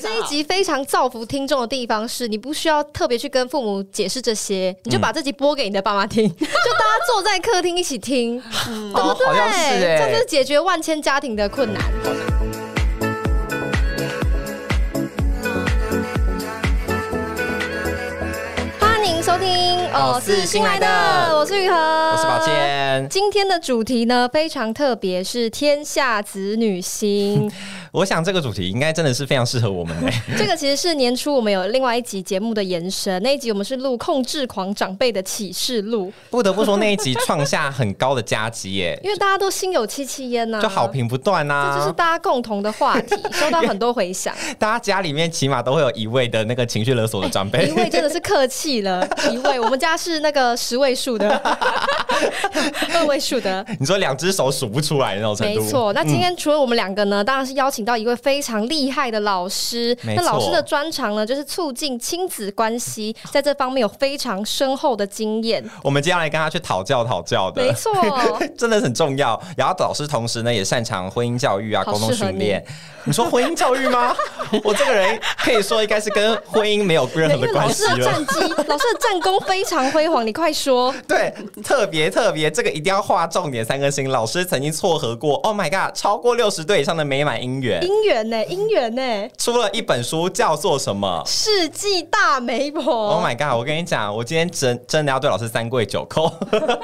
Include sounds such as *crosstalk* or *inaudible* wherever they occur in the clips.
这一集非常造福听众的地方是，你不需要特别去跟父母解释这些，你就把这集播给你的爸妈听，*laughs* 就大家坐在客厅一起听，对不对？欸这是解决万千家庭的困难。收听，哦，是新来的，我是雨禾，我我是宝。健。今天的主题呢非常特别，是天下子女心。*laughs* 我想这个主题应该真的是非常适合我们的、*laughs* 这个其实是年初我们有另外一集节目的延伸，那一集我们是录控制狂长辈的启示录，不得不说那一集创下很高的佳绩耶，*laughs* 因为大家都心有戚戚焉呐，就好评不断呐这就是啊。大家共同的话题，收到很多回响。大家家里面起码都会有一位的那个情绪勒索的长辈一，位真的是客气了，一位我们家是那个十位数的，*laughs* 二位数的。你说两只手数不出来那种程度。没错，那今天除了我们两个呢，当然是邀请到一位非常厉害的老师。那老师的专长呢，就是促进亲子关系，在这方面有非常深厚的经验。我们接下来跟他去讨教讨教的，没错，*laughs* 真的很重要。然后老师同时呢也擅长婚姻教育啊、沟通训练。你说婚姻教育吗？*laughs* 我这个人可以说应该是跟婚姻没有任何的关系了。师的战绩，老师的战功非常辉煌，你快说。*laughs* 对，特别特别，这个一定要划重点三颗星。老师曾经撮合过，Oh my god，超过六十对以上的美满姻缘，姻缘呢？姻缘呢？出了一本书，叫做什么世纪大媒婆。？Oh my god！我跟你讲，我今天真真的要对老师三跪九叩，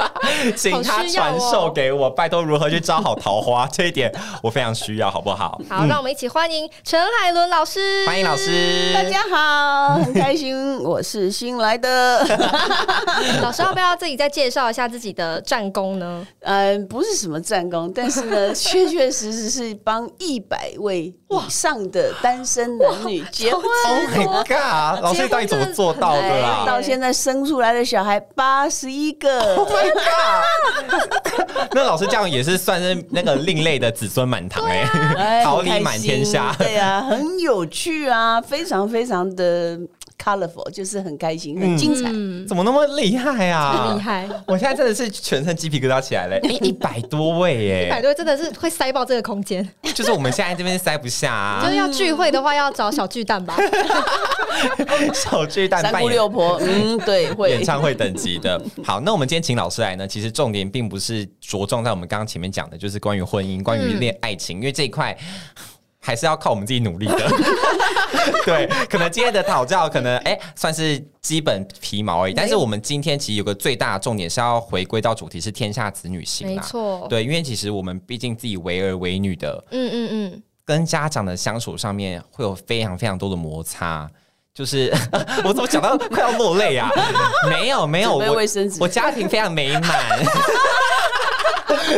*laughs* 请他传授给我，拜托如何去招好桃花，这一点我非常需要，好不好？好，让我们一起欢迎陈海伦老师。欢迎老师，大家好，很开心，我是新来的。*laughs* 老师要不要自己再介绍一下自己的战功呢？嗯，不是什么战功，但是呢，*laughs* 确确实实是帮一百位以上的单身男女结婚。Oh my god！老师到底怎么做到的到现在生出来的小孩八十一个，？Oh my god！那老师这样也是算是那个另类的子孙满堂哎、哎 *laughs* 桃李满天下心。对啊，很有趣啊，非常非常的 colorful，就是很开心，很精彩。嗯，怎么那么厉害啊？厉！害。我现在真的是全身鸡皮疙瘩起来了，*laughs* 哎、一百多位耶，一百多真的是会塞爆这个空间，就是我们现在这边塞不下啊，*laughs* 就是要聚会的话要找小巨蛋吧。*laughs* 小巨蛋三姑六婆，嗯，对，会演唱会等级的。好，那我们今天请老师来呢，其实重点并不是着重在我们刚刚前面讲的，就是关于婚姻、关于恋爱情，因为这一块。还是要靠我们自己努力的，*laughs* 对，可能今天的讨教可能哎、算是基本皮毛而已，但是我们今天其实有个最大的重点是要回归到主题是天下子女心没啦，错，对，因为其实我们毕竟自己为儿为女的，嗯嗯嗯，跟家长的相处上面会有非常非常多的摩擦。就是 *laughs* 我怎么讲到快要落泪啊？没 *laughs* 有没有，我我家庭非常美满，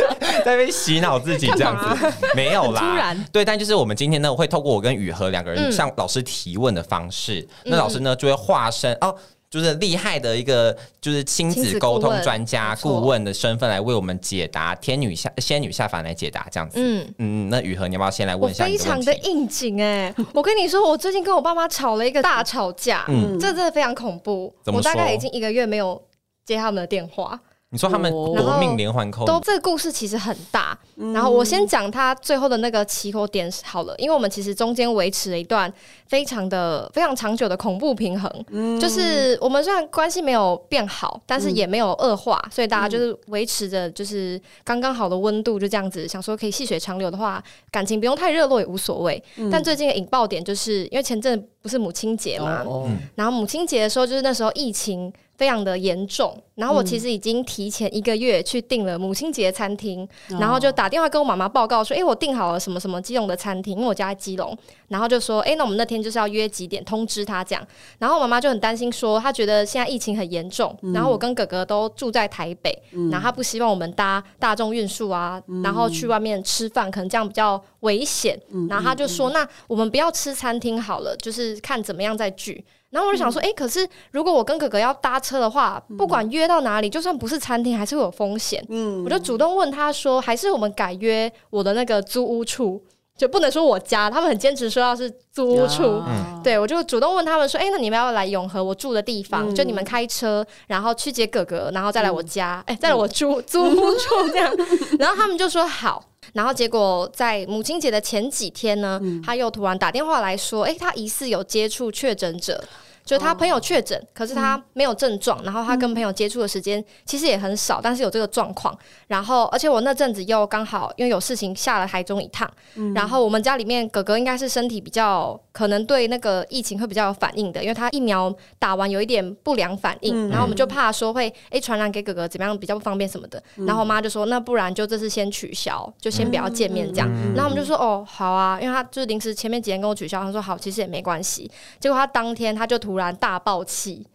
*laughs* 在那边洗脑自己这样子，*laughs* 没有啦。突然。对，但就是我们今天呢，会透过我跟雨禾两个人嗯向老师提问的方式，那老师呢就会化身哦。就是厉害的一个，就是亲亲子子沟通专家顾问的身份来为我们解答天女下仙女下凡来解答这样子。嗯。嗯，那雨禾，你要不要先来问一下非？常的应景哎、我跟你说，我最近跟我爸妈吵了一个大吵架，嗯。这真的非常恐怖。我大概已经一个月没有接他们的电话，你说他们哦。夺命连环扣，都这个故事其实很大。然后我先讲他最后的那个起口点好了，因为我们其实中间维持了一段非常的非常长久的恐怖平衡，就是我们虽然关系没有变好，但是也没有恶化，所以大家就是维持着就是刚刚好的温度，就这样子想说可以细水长流的话，感情不用太热络也无所谓。但最近的引爆点就是因为前阵不是母亲节嘛，哦。然后母亲节的时候，就是那时候疫情非常的严重，然后我其实已经提前一个月去订了母亲节餐厅，然后就打电话跟我妈妈报告说，哎、我订好了什么什么基隆的餐厅，因为我家在基隆，然后就说，哎、那我们那天就是要约几点，通知他？这样。然后我妈妈就很担心说，她觉得现在疫情很严重，然后我跟哥哥都住在台北，然后她不希望我们搭大众运输啊，然后去外面吃饭，可能这样比较危险。然后她就说，那我们不要吃餐厅好了，就是看怎么样再聚。然后我就想说，哎、可是如果我跟哥哥要搭车的话，不管约到哪里，就算不是餐厅，还是会有风险。嗯我就主动问他说，还是我们改约我的那个租屋处。就不能说我家，他们很坚持说要是租屋处。啊对，我就主动问他们说：“哎、那你们要来永和我住的地方？嗯就你们开车，然后去接哥哥，然后再来我家，哎、再来我租租屋处这样。”然后他们就说好。然后结果在母亲节的前几天呢，他又突然打电话来说：“哎、他疑似有接触确诊者。”就是他朋友确诊，可是他没有症状，然后他跟朋友接触的时间其实也很少，但是有这个状况。然后，而且我那阵子又刚好因为有事情下了台中一趟，然后我们家里面哥哥应该是身体比较可能对那个疫情会比较有反应的，因为他疫苗打完有一点不良反应，然后我们就怕说会诶传染给哥哥怎么样比较不方便什么的。然后我妈就说那不然就这次先取消，就先不要见面这样。然后我们就说哦好啊，因为他就是临时前面几天跟我取消，他说好，其实也没关系。结果他当天他就突然大爆气。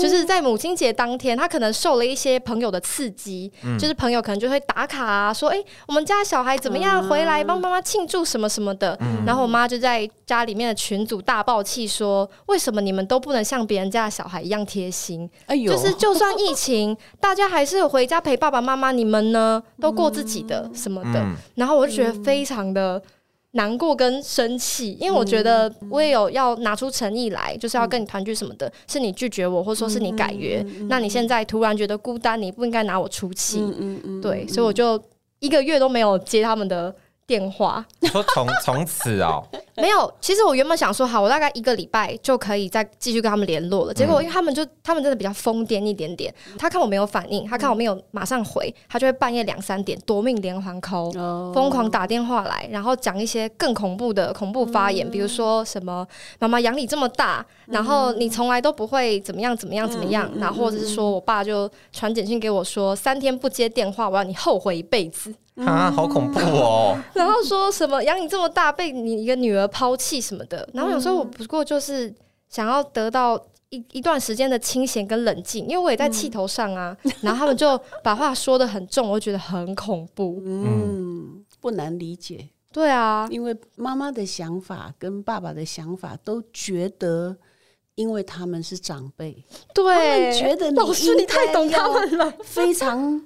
就是在母亲节当天，他可能受了一些朋友的刺激，就是朋友可能就会打卡啊，说：“哎、我们家小孩怎么样，回来帮妈妈庆祝什么什么的。然后我妈就在家里面的群组大爆气，说：“为什么你们都不能像别人家的小孩一样贴心？哎呦，就是就算疫情，大家还是有回家陪爸爸妈妈，你们呢都过自己的什么的。嗯然后我就觉得非常的难过跟生气，因为我觉得我也有要拿出诚意来，就是要跟你团聚什么的，是你拒绝我，或者说是你改约，那你现在突然觉得孤单，你不应该拿我出气，对，所以我就一个月都没有接他们的电话。说从从此哦，*laughs* 没有，其实我原本想说，好，我大概一个礼拜就可以再继续跟他们联络了。结果因为他们就他们真的比较疯癫一点点，他看我没有反应，他看我没有马上回，他就会半夜两三点夺命连环 call，哦。疯狂打电话来，然后讲一些更恐怖的恐怖发言，比如说什么妈妈养你这么大，然后你从来都不会怎么样怎么样怎么样，然后或者是说我爸就传简讯给我说，三天不接电话，我要你后悔一辈子。啊，好恐怖哦！*laughs* 然后说什么养你这么大被你一个女儿抛弃什么的，然后有时候我不过就是想要得到一一段时间的清闲跟冷静，因为我也在气头上啊。然后他们就把话说的很重，我就觉得很恐怖。嗯，不难理解，对啊，因为妈妈的想法跟爸爸的想法都觉得，因为他们是长辈，对，觉得你老师你太懂他们了。非常。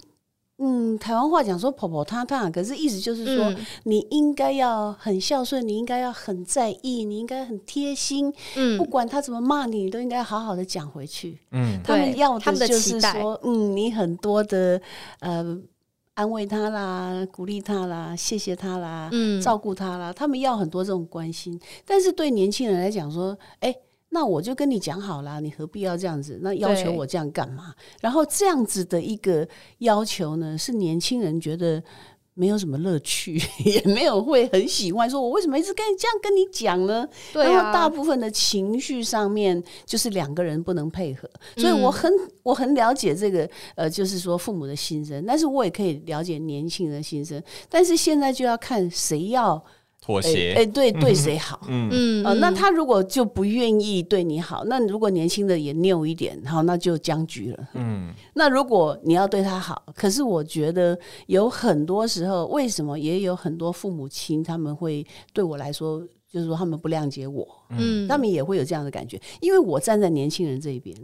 嗯，台湾话讲说婆婆她她，可是意思就是说，嗯。你应该要很孝顺，你应该要很在意，你应该很贴心，嗯。不嗯，管他怎么骂你，你都应该好好的讲回去。嗯，他们要他们的就是说，嗯，你很多的呃安慰他啦，鼓励他啦，谢谢他啦，嗯。照顾他啦，他们要很多这种关心。但是对年轻人来讲说，哎、那我就跟你讲好了，你何必要这样子？那要求我这样干嘛？然后这样子的一个要求呢，是年轻人觉得。没有什么乐趣，也没有会很喜欢。说我为什么一直跟你这样跟你讲呢？对然后大啊，部分的情绪上面，就是两个人不能配合，嗯所以我很我很了解这个呃，就是说父母的心声，但是我也可以了解年轻人的心声，但是现在就要看谁要哎妥协，哎对对谁好。嗯，嗯。呃，那他如果就不愿意对你好，那如果年轻的也拗一点，好，那就僵局了。嗯，那如果你要对他好，可是我觉得有很多时候，为什么也有很多父母亲他们会对我来说，就是说他们不谅解我，嗯，他们也会有这样的感觉，因为我站在年轻人这一边，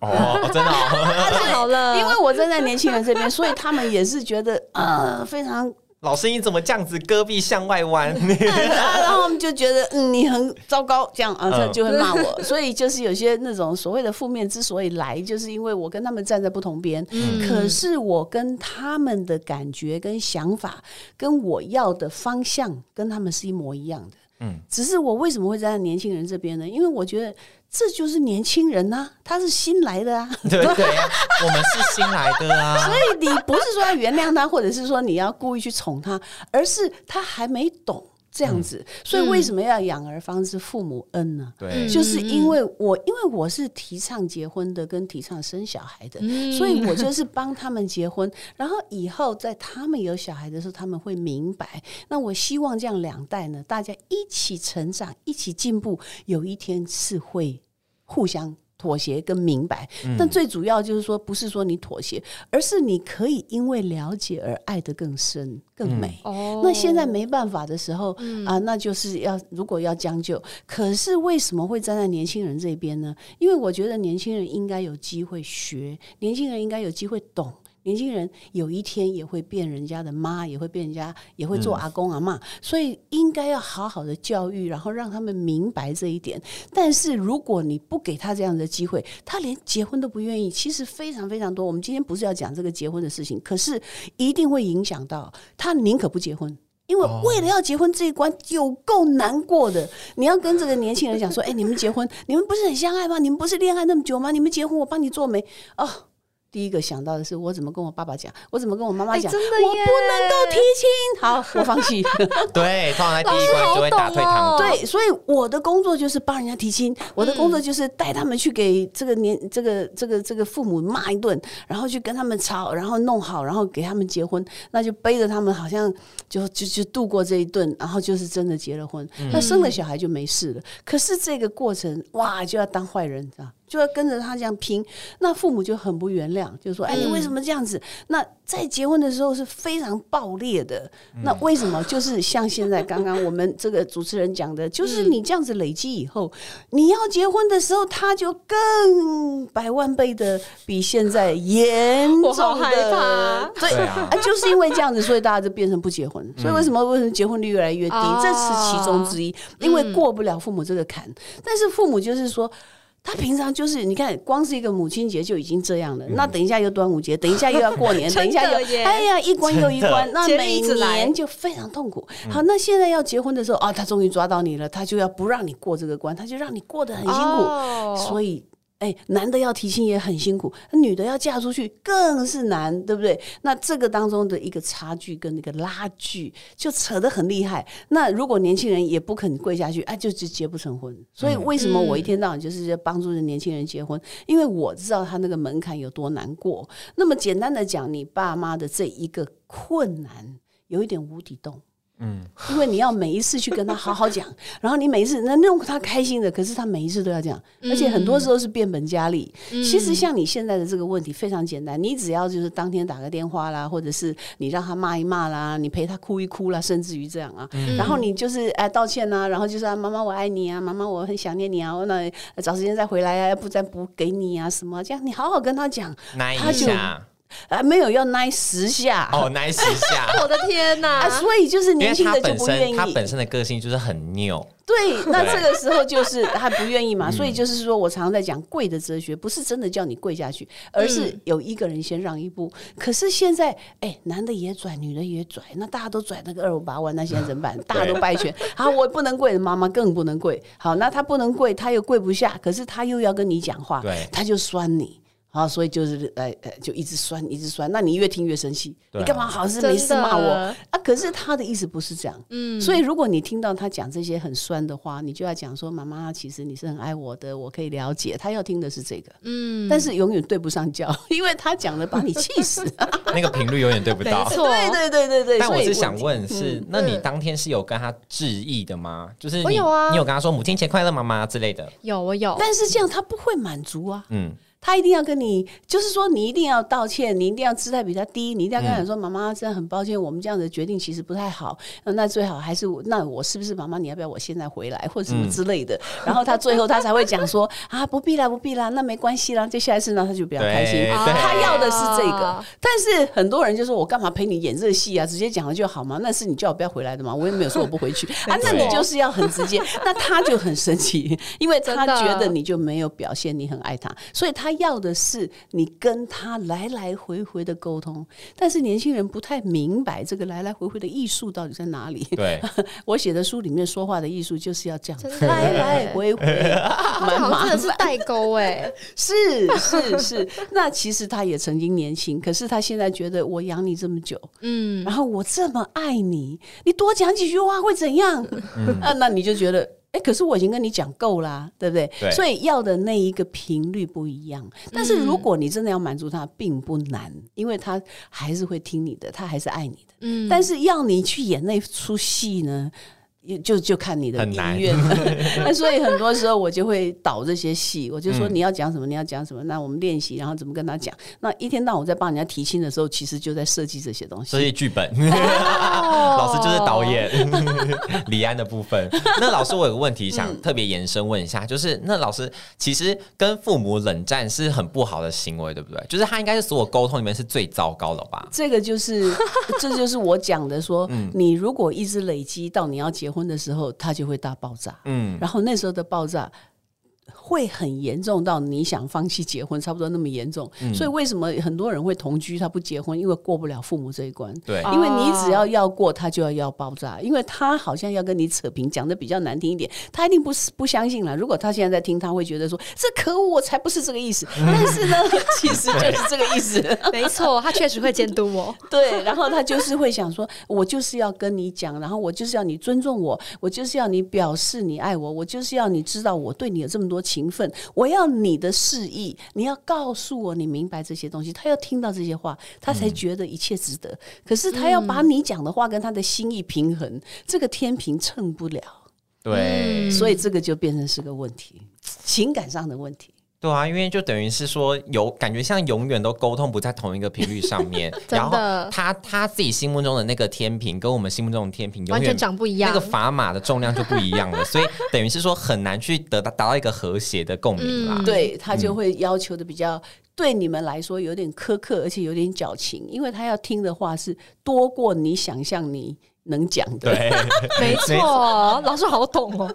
哦，*laughs* 真的哦，*laughs* 太好了，*laughs* 因为我站在年轻人这边，所以他们也是觉得呃非常，老师你怎么这样子戈壁向外弯？*laughs* 然后我们就觉得嗯你很糟糕，这样啊，他嗯就会骂我。*laughs* 所以就是有些那种所谓的负面之所以来，就是因为我跟他们站在不同边，嗯可是我跟他们的感觉跟想法，跟我要的方向跟他们是一模一样的。嗯，只是我为什么会站在年轻人这边呢？因为我觉得这就是年轻人呐、他是新来的啊。*laughs* 对对啊，我们是新来的啊，*laughs* 所以你不是说要原谅他，或者是说你要故意去宠他，而是他还没懂这样子。所以为什么要养儿方知父母恩呢？对嗯，就是因为我，因为我是提倡结婚的，跟提倡生小孩的，嗯所以我就是帮他们结婚，然后以后在他们有小孩的时候，他们会明白。那我希望这样两代呢，大家一起成长，一起进步，有一天是会互相。妥协跟明白，但最主要就是说，不是说你妥协，而是你可以因为了解而爱得更深、更美。哦那现在没办法的时候、啊，那就是要如果要将就，可是为什么会站在年轻人这边呢？因为我觉得年轻人应该有机会学，年轻人应该有机会懂。年轻人有一天也会变人家的妈，也会变人家，也会做阿公阿妈，所以应该要好好的教育，然后让他们明白这一点。但是如果你不给他这样的机会，他连结婚都不愿意。其实非常非常多。我们今天不是要讲这个结婚的事情，可是一定会影响到他宁可不结婚。因为为了要结婚这一关有够难过的，你要跟这个年轻人讲说：“哎，你们结婚，你们不是很相爱吗？你们不是恋爱那么久吗？你们结婚，我帮你做媒哦。”第一个想到的是，我怎么跟我爸爸讲？我怎么跟我妈妈讲？真的我不能够提亲。好，*laughs* 我放弃。对，放在第一关就会打退堂鼓。对，所以我的工作就是帮人家提亲，我的工作就是带他们去给这个年这个这个这个父母骂一顿，然后去跟他们吵，然后弄好，然后给他们结婚，那就背着他们，好像就就就度过这一顿，然后就是真的结了婚，那生了小孩就没事了。可是这个过程，哇，就要当坏人，知道？就要跟着他这样拼，那父母就很不原谅，就说：“哎，你为什么这样子？”那在结婚的时候是非常爆裂的。那为什么？就是像现在刚刚我们这个主持人讲的，就是你这样子累积以后，你要结婚的时候，他就更百万倍的比现在严重的。对啊，就是因为这样子，所以大家就变成不结婚。所以为什么为什么结婚率越来越低？这是其中之一，因为过不了父母这个坎。但是父母就是说。他平常就是你看，光是一个母亲节就已经这样了。那等一下又端午节，等一下又要过年，*laughs* 等一下又哎呀一关又一关，那每年就非常痛苦。好，那现在要结婚的时候啊，他终于抓到你了，他就要不让你过这个关，他就让你过得很辛苦，所以。哎，男的要提亲也很辛苦，女的要嫁出去更是难，对不对？那这个当中的一个差距跟那个拉锯就扯得很厉害。那如果年轻人也不肯跪下去，哎，就就结不成婚。所以为什么我一天到晚就是在帮助着年轻人结婚？因为我知道他那个门槛有多难过。那么简单的讲，你爸妈的这一个困难，有一点无底洞。嗯，因为你要每一次去跟他好好讲，*laughs* 然后你每一次能弄他开心的，可是他每一次都要讲，而且很多时候是变本加厉。其实像你现在的这个问题非常简单，你只要就是当天打个电话啦，或者是你让他骂一骂啦，你陪他哭一哭啦，甚至于这样啊，然后你就是哎道歉呐，然后就是啊妈妈我爱你啊，妈妈我很想念你啊，我那找时间再回来啊，要不再补给你啊什么这样，你好好跟他讲，他就。啊，没有要耐十下哦，耐十下，*laughs* 我的天哪！所以就是年轻的就不愿意，他本身的个性就是很拗。对，那这个时候就是他不愿意嘛。所以就是说我常常在讲跪的哲学，不是真的叫你跪下去，而是有一个人先让一步。可是现在，哎，男的也拽，女的也拽，那大家都拽那个二五八万，那现在怎么办？*laughs* 大家都拜拳，啊，我不能跪，妈妈更不能跪。好，那他不能跪，他又跪不下，可是他又要跟你讲话，他就酸你。啊，所以就是呃呃，就一直酸，一直酸。那你越听越生气，你干嘛好事没事骂我啊？可是他的意思不是这样。嗯，所以如果你听到他讲这些很酸的话，你就要讲说：“妈妈，其实你是很爱我的，我可以了解。”他要听的是这个。嗯，但是永远对不上教，*laughs* 因为他讲的把你气死。*laughs* 那个频率永远对不到。对对对对对。但我是想问，是那你当天是有跟他致意的吗？就是我有啊，你有跟他说母亲节快乐，妈妈之类的。有，我有。但是这样他不会满足啊。嗯。他一定要跟你，就是说你一定要道歉，你一定要姿态比他低，你一定要跟他说：“妈妈，真的很抱歉，我们这样的决定其实不太好。那最好还是那我是不是妈妈？你要不要我现在回来 *laughs* 或者什么之类的？”然后他最后他才会讲说：“啊，不必啦，不必啦，那没关系啦。”接下来是呢，他就比较开心。他要的是这个，但是很多人就说：“我干嘛陪你演这戏啊？直接讲了就好嘛。”那是你叫我不要回来的嘛？我也没有说我不回去 *laughs* 啊。那你就是要很直接，那他就很生气，因为他觉得你就没有表现你很爱他，所以他要的是。你跟他来来回回的沟通，但是年轻人不太明白这个来来回回的艺术到底在哪里。对，*laughs* 我写的书里面说话的艺术就是要这样来来回回，*laughs* 蛮麻的是代沟哎，*laughs* 是是是。那其实他也曾经年轻，可是他现在觉得我养你这么久，嗯，然后我这么爱你，你多讲几句话会怎样？啊，那你就觉得。哎，可是我已经跟你讲够啦，对不对？所以要的那一个频率不一样。但是如果你真的要满足他，并不难，因为他还是会听你的，他还是爱你的。嗯。但是要你去演那出戏呢，也就就看你的意愿了。*laughs* 那所以很多时候我就会导这些戏，我就说嗯你要讲什么，你要讲什么，那我们练习，然后怎么跟他讲。那一天到晚我在帮人家提亲的时候，其实就在设计这些东西设。计剧本，哦 *laughs* 老师就是导演李安的部分。那老师，我有个问题想特别延伸问一下，就是那老师其实跟父母冷战是很不好的行为，对不对？就是他应该是所有沟通里面是最糟糕的吧？这个就是，这就是我讲的说，嗯你如果一直累积到你要结婚的时候，它就会大爆炸。嗯，然后那时候的爆炸会很严重到你想放弃结婚，差不多那么严重。嗯所以为什么很多人会同居，他不结婚，因为过不了父母这一关。对，哦因为你只要要过，他就要要爆炸，因为他好像要跟你扯平，讲的比较难听一点，他一定不是不相信了。如果他现在在听，他会觉得说这可恶，我才不是这个意思。*laughs* 但是呢，其实就是这个意思。没错，他确实会监督我。*laughs* 对，然后他就是会想说，我就是要跟你讲，然后我就是要你尊重我，我就是要你表示你爱我，我就是要你知道我对你有这么多情分，我要你的示意，你要告诉我你明白这些东西。他要听到这些话，他才觉得一切值得。可是他要把你讲的话跟他的心意平衡，这个天平称不了，对，所以这个就变成是个问题，情感上的问题。对啊，因为就等于是说有感觉像永远都沟通不在同一个频率上面，*laughs* 然后他他自己心目中的那个天平跟我们心目中的天平永完全远长不一样那个砝码的重量就不一样了，所以等于是说很难去得到达到一个和谐的共鸣啦。嗯对他就会要求的比较。对你们来说有点苛刻，而且有点矫情，因为他要听的话是多过你想象你能讲的。对，*laughs* 没错，老师好懂哦。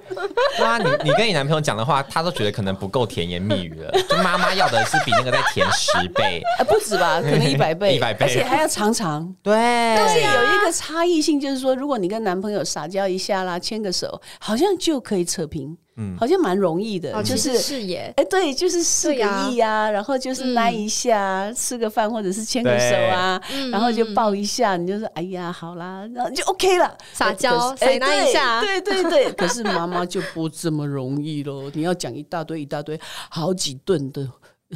对啊，你你跟你男朋友讲的话，他都觉得可能不够甜言蜜语了。就妈妈要的是比那个再甜十倍。呃，*laughs* 不止吧，可能一百倍，100倍而且还要常常。对，但是有一个差异性，就是说，如果你跟男朋友撒娇一下啦，牵个手，好像就可以扯平，嗯好像蛮容易的，哦，就是。视野。哎，对，就是示个对呀意啊，然后就是嗯拉一下，吃个饭或者是牵个手啊，然后就抱一下，你就说哎呀，好啦，然后就 OK 了，撒娇哎塞那一下对对对对。*laughs* 可是妈妈就不这么容易喽，你要讲一大堆一大堆，好几顿的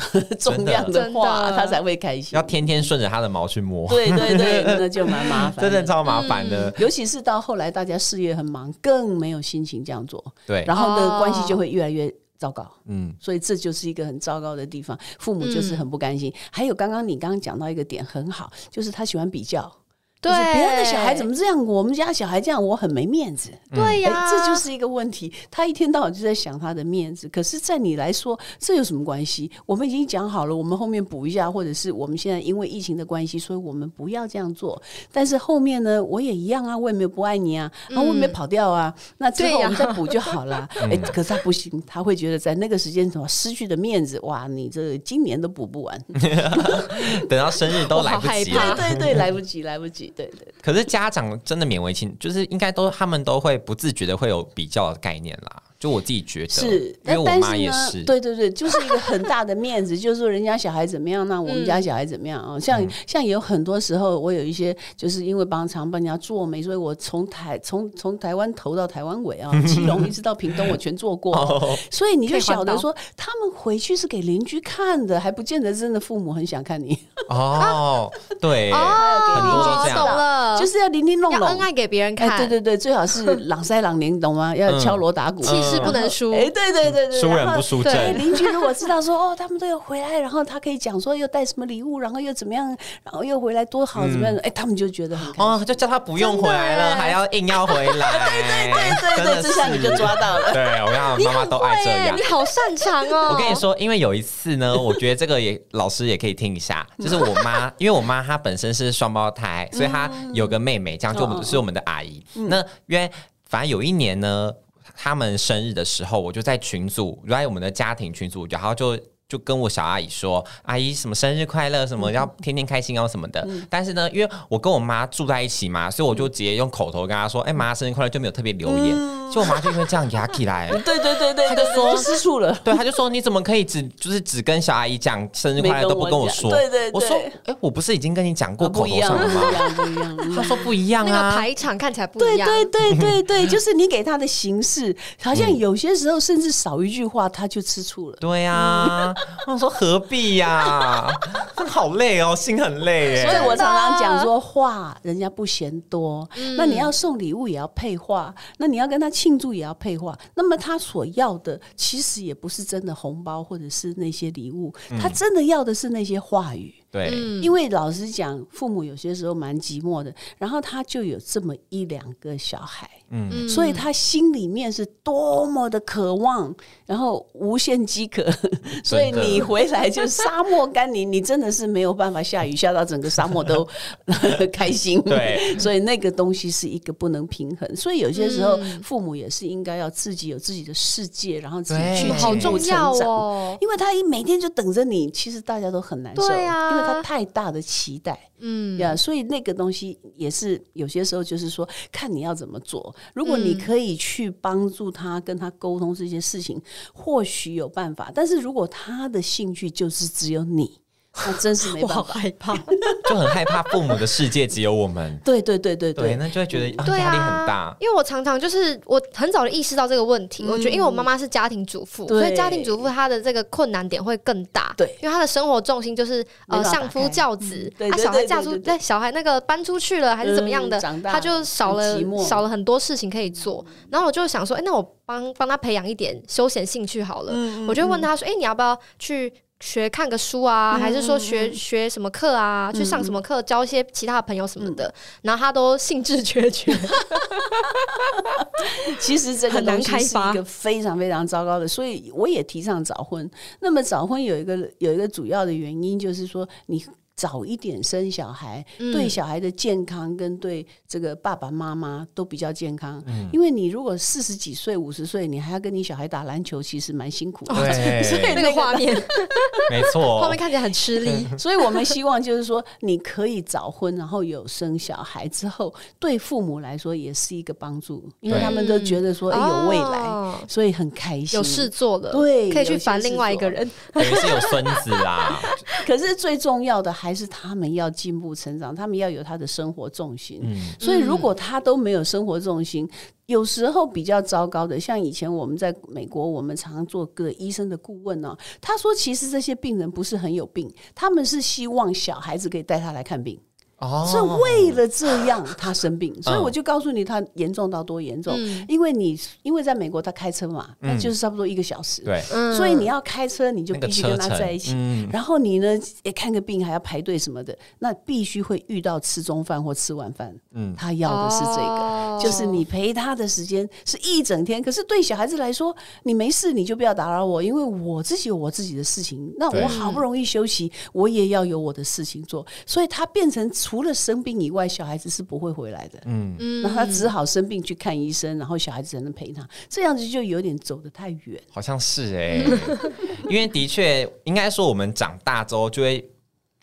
*laughs* 重量的话，他才会开心要。天天顺着他的毛去摸，对对对，那就蛮麻烦。*laughs* 真的超麻烦的。尤其是到后来，大家事业很忙，更没有心情这样做，对，然后呢，哦关系就会越来越糟糕。嗯，所以这就是一个很糟糕的地方，父母就是很不甘心。还有刚刚你刚刚讲到一个点很好，就是他喜欢比较，就是对别人的小孩怎么这样，我们家小孩这样，我很没面子。对呀、哎，这就是一个问题。他一天到晚就在想他的面子，可是，在你来说，这有什么关系？我们已经讲好了，我们后面补一下，或者是我们现在因为疫情的关系，所以我们不要这样做。但是后面呢，我也一样啊，我也没有不爱你啊，然后我也没有跑掉啊。那之后我们再补就好了。哎，可是他不行，他会觉得在那个时间什么失去的面子，哇，你这今年都补不完。*laughs* 等到生日都来不及对对，*laughs* 来不及，来不及，对对。可是家长真的勉为其，就是应该都他们都会不自觉的会有比较的概念啦。就我自己觉得，是，因为我但是妈也是，，呢对对对，*laughs* 就是一个很大的面子，就是说人家小孩怎么样，那我们家小孩怎么样啊？*laughs* 像像有很多时候，我有一些就是因为帮常帮人家做媒，所以我从台从从台湾头到台湾尾啊，*laughs* 基隆一直到屏东，我全做过。哦。所以你就晓得说，他们回去是给邻居看的，还不见得真的父母很想看你，哦，对，哦，很多都这样。懂了，就是要零零弄弄。要恩。爱给别人看，哎，对对对，最好是朗塞朗年，懂吗？要敲锣打鼓，气势不能输。哎，对对对对，输人不输阵。哎邻居如果知道说哦，他们都有回来，然后他可以讲说又带什么礼物，然后又怎么样，然后又回来多好，怎么样？哎，他们就觉得很。哦，就叫他不用回来了，还要硬要回来。*laughs* 对对对对，这下你就抓到了。对，我让妈妈都爱这样你。好擅长哦！*laughs* 我跟你，说，因为有一次呢，我觉得这个也老师也可以听一下，就是我妈，因为我妈她本身是双胞胎，所以她有个妹妹，这样就我们嗯是我们的阿姨。那因为反正有一年呢，他们生日的时候，我就在群组，在我们的家庭群组，然后就。就跟我小阿姨说：“阿姨，什么生日快乐，什么要天天开心哦什么的。但是呢，因为我跟我妈住在一起嘛，所以我就直接用口头跟她说：“哎、妈，生日快乐！”就没有特别留言。就我妈就因为这样压起来，*laughs* 对对对 *laughs* 对，她就说就是醋了。对，她就说你怎么可以只就是只跟小阿姨讲生日快乐都不跟我说？对对对，我说哎，我不是已经跟你讲过口头上了吗？不一样，不一样。他说不一样啊，那个排场看起来不一样。对对对对对，*laughs* 就是你给她的形式，好像有些时候甚至少一句话她就吃醋了。对呀，我说 *laughs* 何必呀？好累哦，心很累哎。所以我常常讲说话，人家不嫌多。那你要送礼物也要配话，那你要跟他庆祝也要配话。那么他所要的其实也不是真的红包或者是那些礼物，他真的要的是那些话语。对，因为老实讲，父母有些时候蛮寂寞的，然后他就有这么一两个小孩，嗯，所以他心里面是多么的渴望，然后无限饥渴，所以你回来就沙漠甘霖，你真的是没有办法下雨下到整个沙漠都 *laughs* 开心，对，所以那个东西是一个不能平衡，所以有些时候父母也是应该要自己有自己的世界，然后自己去好重要哦，因为他一每天就等着你，其实大家都很难受，对啊，因为。他太大的期待，嗯呀，所以那个东西也是有些时候就是说，看你要怎么做。如果你可以去帮助他，跟他沟通这些事情，或许有办法。但是如果他的兴趣就是只有你。那真是没办法，害怕，*laughs* 就很害怕父母的世界只有我们。*laughs* 对对对对对，那就会觉得压力很大。因为我常常就是我很早就意识到这个问题，我觉得因为我妈妈是家庭主妇，所以家庭主妇她的这个困难点会更大。对，因为她的生活重心就是呃相夫教子，她小孩嫁出，对小孩那个搬出去了还是怎么样的，她就少了少了很多事情可以做。然后我就想说，哎，那我帮帮她培养一点休闲兴趣好了。我就问她说，哎，你要不要去？学看个书啊，还是说学学什么课啊？去上什么课，交一些其他的朋友什么的，然后他都兴致缺缺。*laughs* 其实这个东西是一个非常非常糟糕的，所以我也提倡早婚。那么早婚有一个有一个主要的原因，就是说你。早一点生小孩，对小孩的健康跟对这个爸爸妈妈都比较健康。嗯因为你如果四十几岁、五十岁，你还要跟你小孩打篮球，其实蛮辛苦的。所以那个画面，*laughs* 没错，画面看起来很吃力。*laughs* 所以我们希望就是说，你可以早婚，然后有生小孩之后，对父母来说也是一个帮助，因为他们都觉得说，哎，有未来，所以很开心，有事做了，对，可以去烦另外一个人，等于是有孙子啦。*laughs* 可是最重要的。还是他们要进步成长，他们要有他的生活重心。所以，如果他都没有生活重心，有时候比较糟糕的。像以前我们在美国，我们常常做个医生的顾问呢。他说，其实这些病人不是很有病，他们是希望小孩子可以带他来看病。是为了这样他生病，所以我就告诉你他严重到多严重。因为你因为在美国他开车嘛，那就是差不多一个小时。对，所以你要开车，你就必须跟他在一起。然后你呢也，看个病还要排队什么的，那必须会遇到吃中饭或吃晚饭。嗯，他要的是这个，就是你陪他的时间是一整天。可是对小孩子来说，你没事你就不要打扰我，因为我自己有我自己的事情。那我好不容易休息，我也要有我的事情做。所以他变成。除了生病以外，小孩子是不会回来的。嗯嗯，然后他只好生病去看医生，然后小孩子才能陪他。这样子就有点走得太远。好像是哎，因为的确应该说，我们长大之后就会。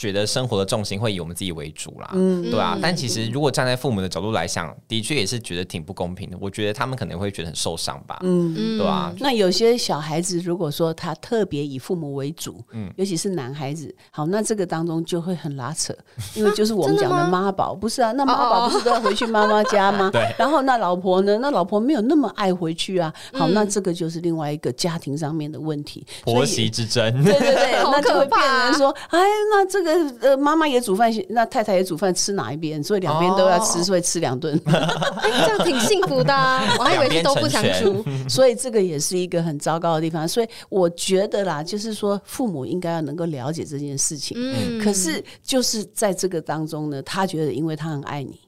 觉得生活的重心会以我们自己为主啦，嗯，对啊？但其实如果站在父母的角度来想，的确也是觉得挺不公平的。我觉得他们可能会觉得很受伤吧，嗯，对啊？那有些小孩子如果说他特别以父母为主，嗯，尤其是男孩子，好，那这个当中就会很拉扯，*laughs* 因为就是我们讲的妈宝，不是啊？那妈宝不是都要回去妈妈家吗？*laughs* 对。然后那老婆呢？那老婆没有那么爱回去啊。好，那这个就是另外一个家庭上面的问题，婆媳之争。对对对，*laughs* 那就会变成说，哎，那这个呃妈妈。也煮饭，那太太也煮饭，吃哪一边？所以两边都要吃，所以吃两顿，*laughs* 这样挺幸福的。啊 *laughs* 我还以为是都不想煮，所以这个也是一个很糟糕的地方。所以我觉得啦，就是说父母应该要能够了解这件事情。嗯，可是就是在这个当中呢，他觉得因为他很爱你。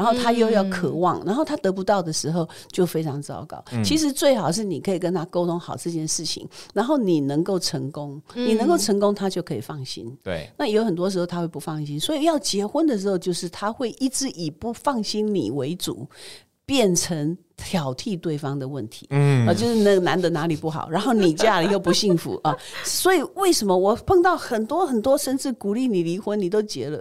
然后他又要渴望，然后他得不到的时候就非常糟糕。其实最好是你可以跟他沟通好这件事情，然后你能够成功，你能够成功，他就可以放心。对，那有很多时候他会不放心，所以要结婚的时候，就是他会一直以不放心你为主，变成挑剔对方的问题。嗯，啊，就是那个男的哪里不好，然后你嫁了又不幸福啊。所以为什么我碰到很多很多，甚至鼓励你离婚，你都结了？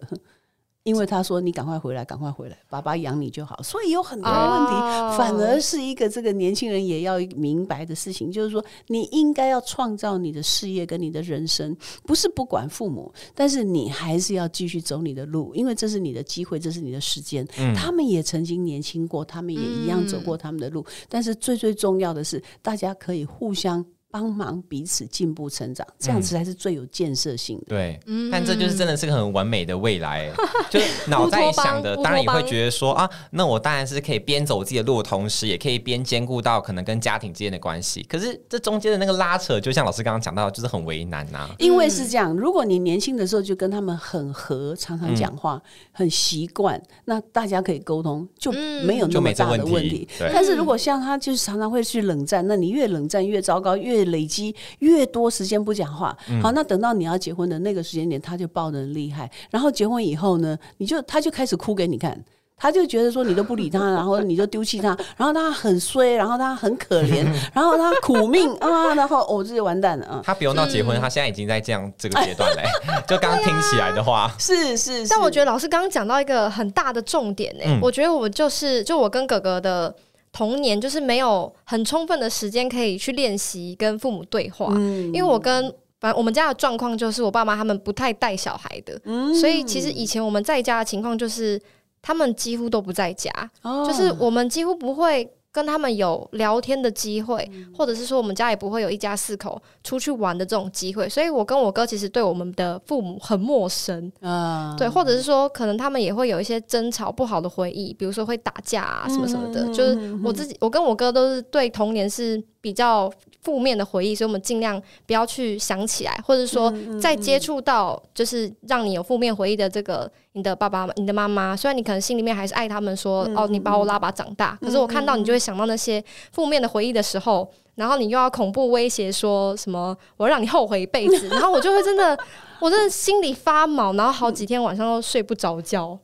因为他说你赶快回来，赶快回来，爸爸养你就好。所以有很多问题，反而是一个这个年轻人也要明白的事情，就是说你应该要创造你的事业跟你的人生，不是不管父母，但是你还是要继续走你的路，因为这是你的机会，这是你的时间。他们也曾经年轻过，他们也一样走过他们的路，但是最最重要的是，大家可以互相。帮忙彼此进步成长，这样子才是最有建设性的。对，但这就是真的是个很完美的未来。*laughs* 就是脑袋想的，当然也会觉得说啊，那我当然是可以边走自己的路，同时也可以边兼顾到可能跟家庭之间的关系。可是这中间的那个拉扯，就像老师刚刚讲到，就是很为难呐。因为是这样，如果你年轻的时候就跟他们很和，常常讲话，很习惯，那大家可以沟通，就没有那么大的问题。但是如果像他，就是常常会去冷战，那你越冷战越糟糕，越累积越多时间不讲话，好，那等到你要结婚的那个时间点，他就爆的很厉害。然后结婚以后呢，你就他就开始哭给你看，他就觉得说你都不理他，然后你就丢弃他，然后他很衰，然后他很可怜，*laughs* 然后他苦命啊，然后我自己完蛋了啊。他不用到结婚，他现在已经在这样这个阶段嘞。*laughs* 就刚刚听起来的话，是是。但我觉得老师刚刚讲到一个很大的重点呢，我觉得我就是就我跟哥哥的。童年就是没有很充分的时间可以去练习跟父母对话，因为我跟反正我们家的状况就是我爸妈他们不太带小孩的，所以其实以前我们在家的情况就是他们几乎都不在家，就是我们几乎不会。跟他们有聊天的机会，或者是说我们家也不会有一家四口出去玩的这种机会，所以我跟我哥其实对我们的父母很陌生啊。对，或者是说可能他们也会有一些争吵不好的回忆，比如说会打架啊什么什么的。就是我自己，我跟我哥都是对童年是比较负面的回忆，所以我们尽量不要去想起来，或者说再接触到就是让你有负面回忆的这个。你的爸爸、你的妈妈，虽然你可能心里面还是爱他们，说哦，你把我拉拔长大，可是我看到你就会想到那些负面的回忆的时候，然后你又要恐怖威胁说什么，我让你后悔一辈子，*laughs* 然后我就会真的，我真的心里发毛，然后好几天晚上都睡不着觉。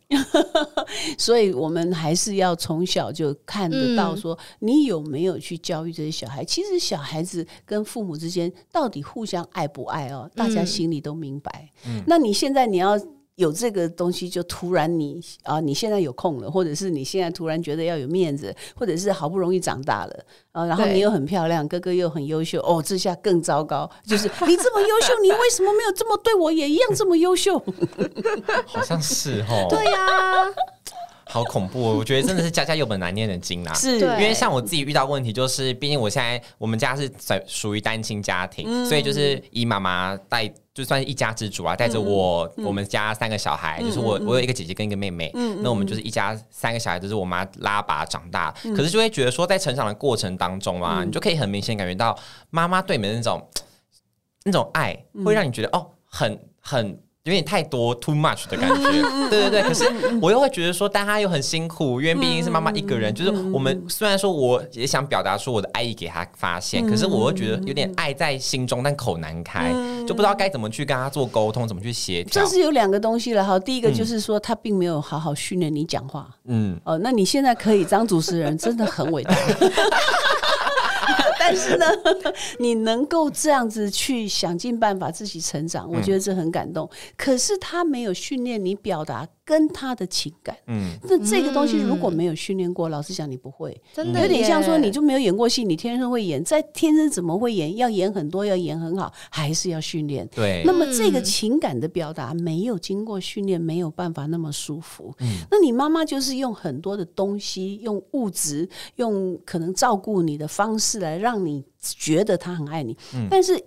*laughs* 所以，我们还是要从小就看得到，说你有没有去教育这些小孩。其实，小孩子跟父母之间到底互相爱不爱哦，大家心里都明白。那你现在你要。有这个东西，就突然你啊，你现在有空了，或者是你现在突然觉得要有面子，或者是好不容易长大了啊，然后你又很漂亮，哥哥又很优秀，哦，这下更糟糕，就是你这么优秀，你为什么没有这么对我也一样这么优秀？*laughs* 好像是哦，对呀。好恐怖！我觉得真的是家家有本难念的经啊。是，因为像我自己遇到问题，就是毕竟我现在我们家是在属于单亲家庭，所以就是以妈妈带，就算是一家之主啊，带着我我们家三个小孩，就是我我有一个姐姐跟一个妹妹，嗯那我们就是一家三个小孩，就是我妈拉拔长大。可是就会觉得说，在成长的过程当中啊，你就可以很明显感觉到妈妈对你们那种那种爱，会让你觉得哦，很很。有点太多，too much 的感觉，对对对。可是我又会觉得说，但他又很辛苦，因为毕竟是妈妈一个人。就是我们虽然说我也想表达出我的爱意给他发现，可是我又觉得有点爱在心中，但口难开，就不知道该怎么去跟他做沟通，怎么去协调。这是有两个东西了哈。第一个就是说，他并没有好好训练你讲话。嗯。哦，那你现在可以当主持人，真的很伟大。*laughs* 但是呢，*laughs* 你能够这样子去想尽办法自己成长，我觉得这很感动。可是他没有训练你表达跟他的情感，嗯，那这个东西如果没有训练过，老实讲你不会，真的有点像说你就没有演过戏，你天生会演，在天生怎么会演？要演很多，要演很好，还是要训练。对，那么这个情感的表达没有经过训练，没有办法那么舒服。嗯，那你妈妈就是用很多的东西，用物质，用可能照顾你的方式来让。你觉得他很爱你，嗯但是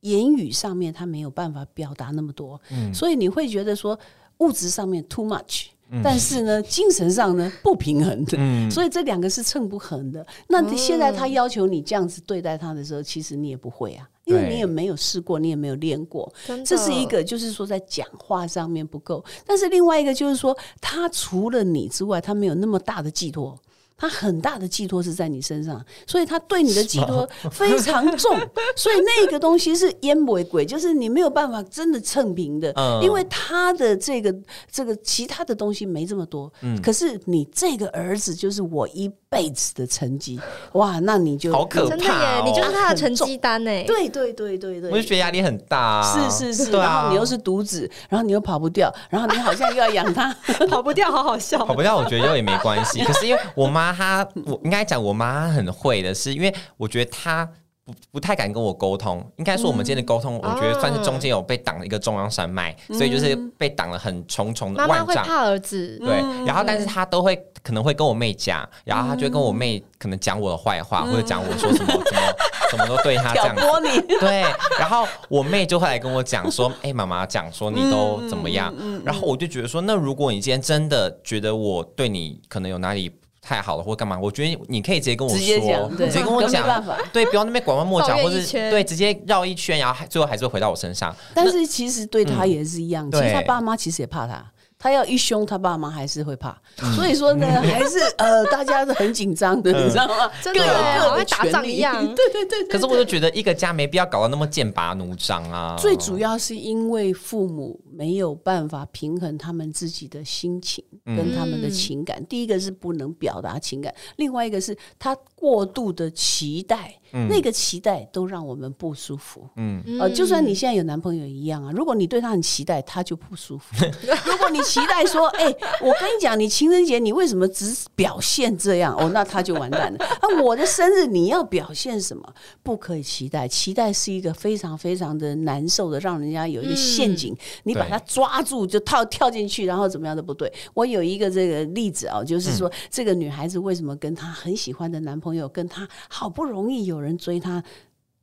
言语上面他没有办法表达那么多，嗯所以你会觉得说物质上面 too much，但是呢精神上呢不平衡的，*laughs* 所以这两个是称不衡的。那现在他要求你这样子对待他的时候，其实你也不会啊，因为你也没有试过，你也没有练过。这是一个，就是说在讲话上面不够。但是另外一个就是说，他除了你之外，他没有那么大的寄托。他很大的寄托是在你身上，所以他对你的寄托非常重，*laughs* 所以那个东西是烟为鬼，就是你没有办法真的称平的，嗯。因为他的这个这个其他的东西没这么多，嗯。可是你这个儿子就是我一辈子的成绩，哇，那你就好可真的耶，你就是他的成绩单哎。对对对对对，我就觉得压力很大、啊。是是是，啊。然后你又是独子，然后你又跑不掉，然后你好像又要养他，*laughs* 跑不掉，好好笑。跑不掉，我觉得又也没关系。*laughs* 可是因为我妈她，我应该讲我妈很会的是，因为我觉得她不不太敢跟我沟通。应该说我们之间的沟通，我觉得算是中间有被挡了一个中央山脉，所以就是被挡了很重重的妈妈万丈。会怕儿子，对，然后但是她都会可能会跟我妹讲，然后她就会跟我妹可能讲我的坏话，或者讲我说什么什么什么都对他这挑样你。对，然后我妹就会来跟我讲说：“哎、妈妈讲说你都怎么样？”然后我就觉得说，那如果你今天真的觉得我对你可能有哪里不太好了，或干嘛，我觉得你可以直接跟我说，直接讲对直接跟我讲，对，不要那边拐弯抹角，或是对直接绕一圈，然后还最后还是会回到我身上。但是其实对他也是一样，其实他爸妈其实也怕他。他要一凶，他爸妈还是会怕，嗯所以说呢，*laughs* 还是呃，大家是很紧张的，你知道吗？真的各有各的好像打仗一样 *laughs* 对对对。可是我就觉得一个家没必要搞得那么剑拔弩张啊。最主要是因为父母没有办法平衡他们自己的心情跟他们的情感。第一个是不能表达情感，另外一个是他过度的期待，那个期待都让我们不舒服。嗯，呃，就算你现在有男朋友一样啊，如果你对他很期待，他就不舒服。*laughs* 如果你期待说，哎、我跟你讲，你情人节你为什么只表现这样？哦，那他就完蛋了。啊，我的生日你要表现什么？不可以期待，期待是一个非常非常的难受的，让人家有一个陷阱，你把对它抓住就套跳进去，然后怎么样都不对。我有一个这个例子啊，就是说、这个女孩子为什么跟她很喜欢的男朋友，跟她好不容易有人追她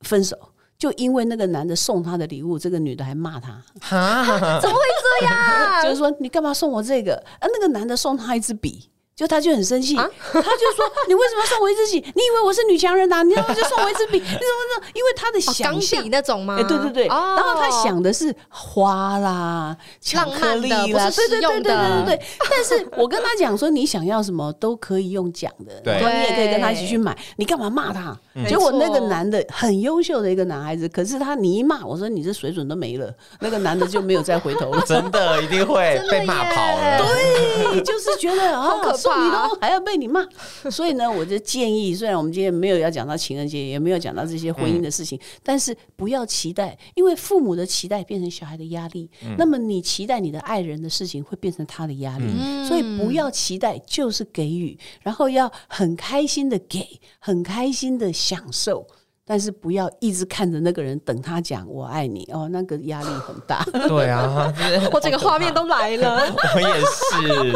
分手。就因为那个男的送她的礼物，这个女的还骂他，哈，*laughs* 怎么会这样？*laughs* 就是说你干嘛送我这个？啊，那个男的送她一支笔。就他就很生气，啊他就说：“ *laughs* 你为什么要送我一支笔？你以为我是女强人呐、你怎么就送我一支笔？*laughs* 你怎么怎么？因为他的想象笔那种吗？哎、对对对，哦然后他想的是花啦、巧克力啦，对对对对对对对。但是我跟他讲说，你想要什么都可以用讲的，对然后你也可以跟他一起去买，你干嘛骂他？嗯。结果那个男的很优秀的一个男孩子，可是他你一骂，我说你这水准都没了，那个男的就没有再回头了。*laughs* 真的一定会被骂跑了。对，就是觉得好可啊，送礼怕都还要被你骂，所以呢，我就建议，虽然我们今天没有要讲到情人节，也没有讲到这些婚姻的事情，但是不要期待，因为父母的期待变成小孩的压力，那么你期待你的爱人的事情会变成他的压力，所以不要期待，就是给予，然后要很开心的给，很开心的享受。但是不要一直看着那个人等他讲“我爱你”哦，那个压力很大。对啊，*laughs* 我整个画面都来了。*laughs* 我也是，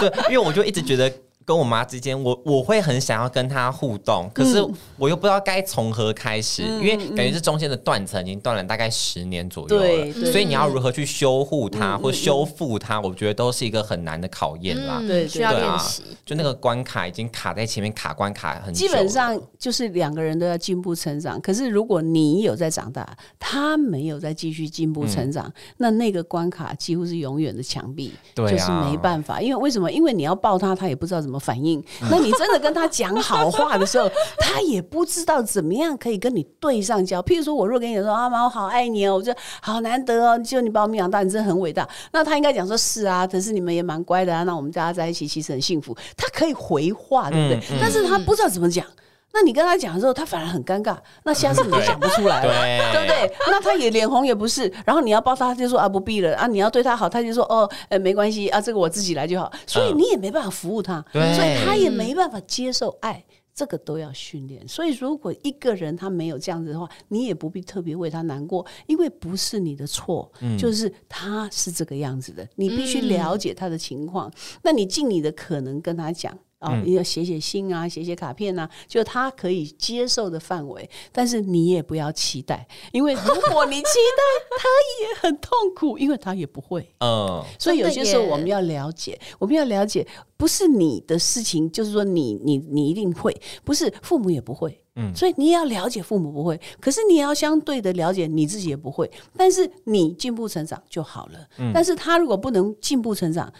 对，因为我就一直觉得跟我妈之间，我我会很想要跟她互动，可是嗯我又不知道该从何开始，因为感觉这中间的断层已经断了大概十年左右了，对对所以你要如何去修护它嗯或修复它，我觉得都是一个很难的考验啦。嗯对对需要练习。就那个关卡已经卡在前面，卡关卡很久基本上就是两个人都要进步成长。可是如果你有在长大，他没有在继续进步成长，那那个关卡几乎是永远的墙壁，对啊就是没办法。因为为什么？因为你要抱他，他也不知道怎么反应。那你真的跟他讲好话的时候，他也不知道怎么样可以跟你对上焦。譬如说，我若跟你说啊妈，我好爱你哦，我觉得好难得哦，就你把我们养大，你真的很伟大。那他应该讲说是啊，可是你们也蛮乖的啊，那我们大家在一起其实很幸福。他可以回话，对不对？嗯嗯但是他不知道怎么讲。那你跟他讲的时候，他反而很尴尬。那下次你就讲不出来了，对对不对？那他也脸红也不是，然后你要抱他，他就说啊不必了啊，你要对他好，他就说哦，呃没关系啊，这个我自己来就好。所以你也没办法服务他，对所以他也没办法接受爱。这个都要训练，所以如果一个人他没有这样子的话，你也不必特别为他难过，因为不是你的错，就是他是这个样子的，你必须了解他的情况，那你尽你的可能跟他讲。啊，你要写写信啊，写写卡片啊，就他可以接受的范围。但是你也不要期待，因为如果你期待，*laughs* 他也很痛苦，因为他也不会。嗯，所以有些时候我们要了解，我们要了解，不是你的事情，就是说你你你一定会，不是父母也不会。嗯，所以你也要了解父母不会，可是你也要相对的了解你自己也不会，但是你进步成长就好了。嗯但是他如果不能进步成长，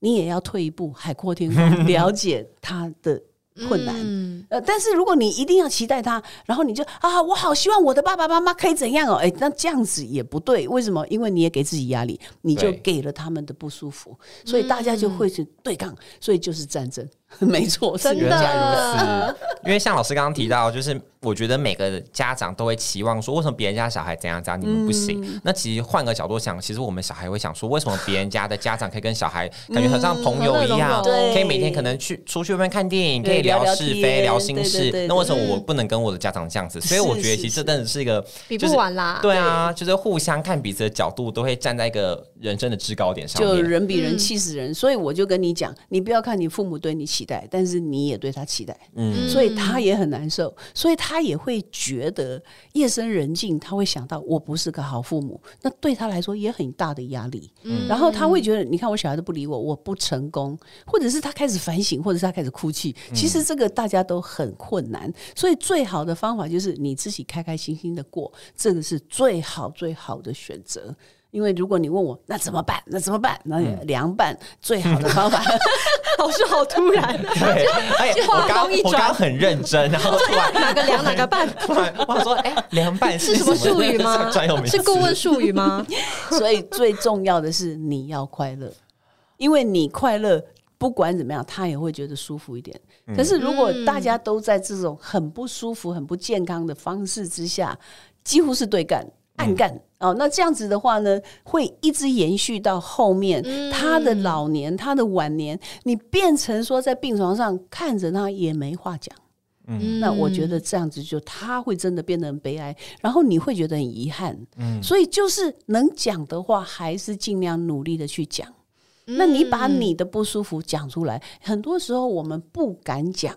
你也要退一步，海阔天空，了解他的困难。嗯，呃，但是如果你一定要期待他，然后你就啊，我好希望我的爸爸妈妈可以怎样哦，哎，那这样子也不对。为什么？因为你也给自己压力，你就给了他们的不舒服，所以大家就会去对抗，所以就是战争。*laughs* 没错，是真的原来如此，*laughs* 因为像老师刚刚提到，就是我觉得每个家长都会期望说，为什么别人家小孩怎样怎样，你们不行？嗯那其实换个角度想，其实我们小孩会想说，为什么别人家的家长可以跟小孩感觉很像朋友一样，可以每天可能去出去外面看电影，可以聊是非、天聊心事。那为什么我不能跟我的家长这样子？所以我觉得其实这真的是一个比就是不完啦。对啊，就是互相看彼此的角度，都会站在一个人生的制高点上就面。人比人气死人，所以我就跟你讲，你不要看你父母对你期待，但是你也对他期待，嗯所以他也很难受，所以他也会觉得夜深人静，他会想到我不是个好父母，那对他来说也很大的压力。嗯然后他会觉得，你看我小孩都不理我，我不成功，或者是他开始反省，或者是他开始哭泣。其实这个大家都很困难，所以最好的方法就是你自己开开心心的过，这个是最好最好的选择。因为如果你问我那怎么办，那怎么办？那凉拌 *laughs* 最好的方法，老师好突然，对，*laughs* 哎，话我刚锋一转我刚刚很认真，然后突然哪个凉哪个拌？*laughs* 突然我想说，哎，凉拌是什么术语吗？专有名词是顾问术语吗？所以最重要的是你要快乐，因为你快乐，不管怎么样，他也会觉得舒服一点。可是如果大家都在这种很不舒服、很不健康的方式之下，几乎是对干。暗干哦，那这样子的话呢，会一直延续到后面，他的老年、他的晚年，你变成说在病床上看着他也没话讲。嗯那我觉得这样子就他会真的变得很悲哀，然后你会觉得很遗憾。嗯所以就是能讲的话，还是尽量努力的去讲。那你把你的不舒服讲出来，很多时候我们不敢讲。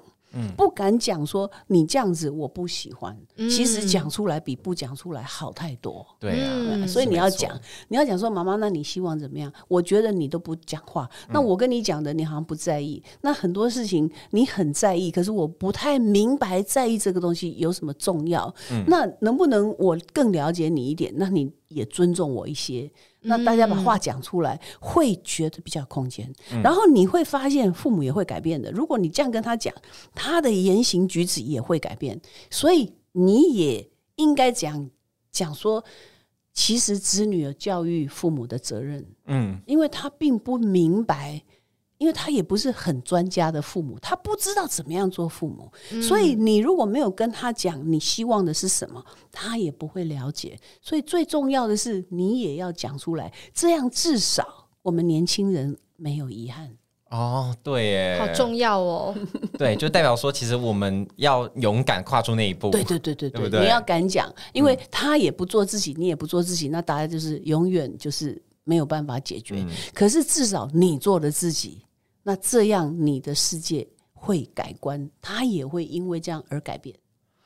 不敢讲说你这样子我不喜欢，其实讲出来比不讲出来好太多。对啊，嗯所以你要讲，你要讲说妈妈，那你希望怎么样？我觉得你都不讲话，那我跟你讲的你好像不在意。那很多事情你很在意，可是我不太明白在意这个东西有什么重要。那能不能我更了解你一点？那你也尊重我一些。那大家把话讲出来，会觉得比较空间。然后你会发现，父母也会改变的。如果你这样跟他讲，他的言行举止也会改变。所以你也应该讲讲说，其实子女有教育父母的责任，嗯，因为他并不明白。因为他也不是很专家的父母，他不知道怎么样做父母，所以你如果没有跟他讲你希望的是什么，他也不会了解。所以最重要的是，你也要讲出来，这样至少我们年轻人没有遗憾。哦，对耶，好重要哦。*laughs* 对，就代表说，其实我们要勇敢跨出那一步。对对对对对不对你要敢讲，因为他也不做自己，你也不做自己，那大家就是永远就是没有办法解决。嗯可是至少你做了自己，那这样你的世界会改观，他也会因为这样而改变。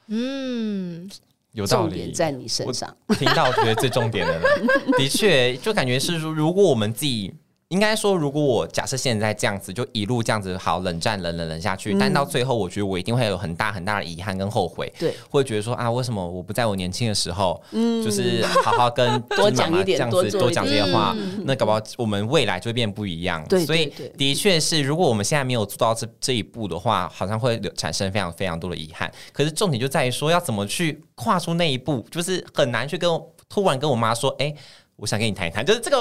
嗯，有道理重点。在你身上。听到我觉得最重点的了，*laughs* 的确，就感觉是说，如果我们自己。应该说，如果我假设现在这样子，就一路这样子好冷战、冷冷冷下去，但到最后，我觉得我一定会有很大很大的遗憾跟后悔，对，会觉得说啊，为什么我不在我年轻的时候，嗯。就是好好跟多讲一点这样子多讲这些点话，那搞不好我们未来就会变不一样。对所以的确是，如果我们现在没有做到这这一步的话，好像会产生非常非常多的遗憾。可是重点就在于说，要怎么去跨出那一步，就是很难去跟我突然跟我妈说，哎、我想跟你谈一谈，就是这个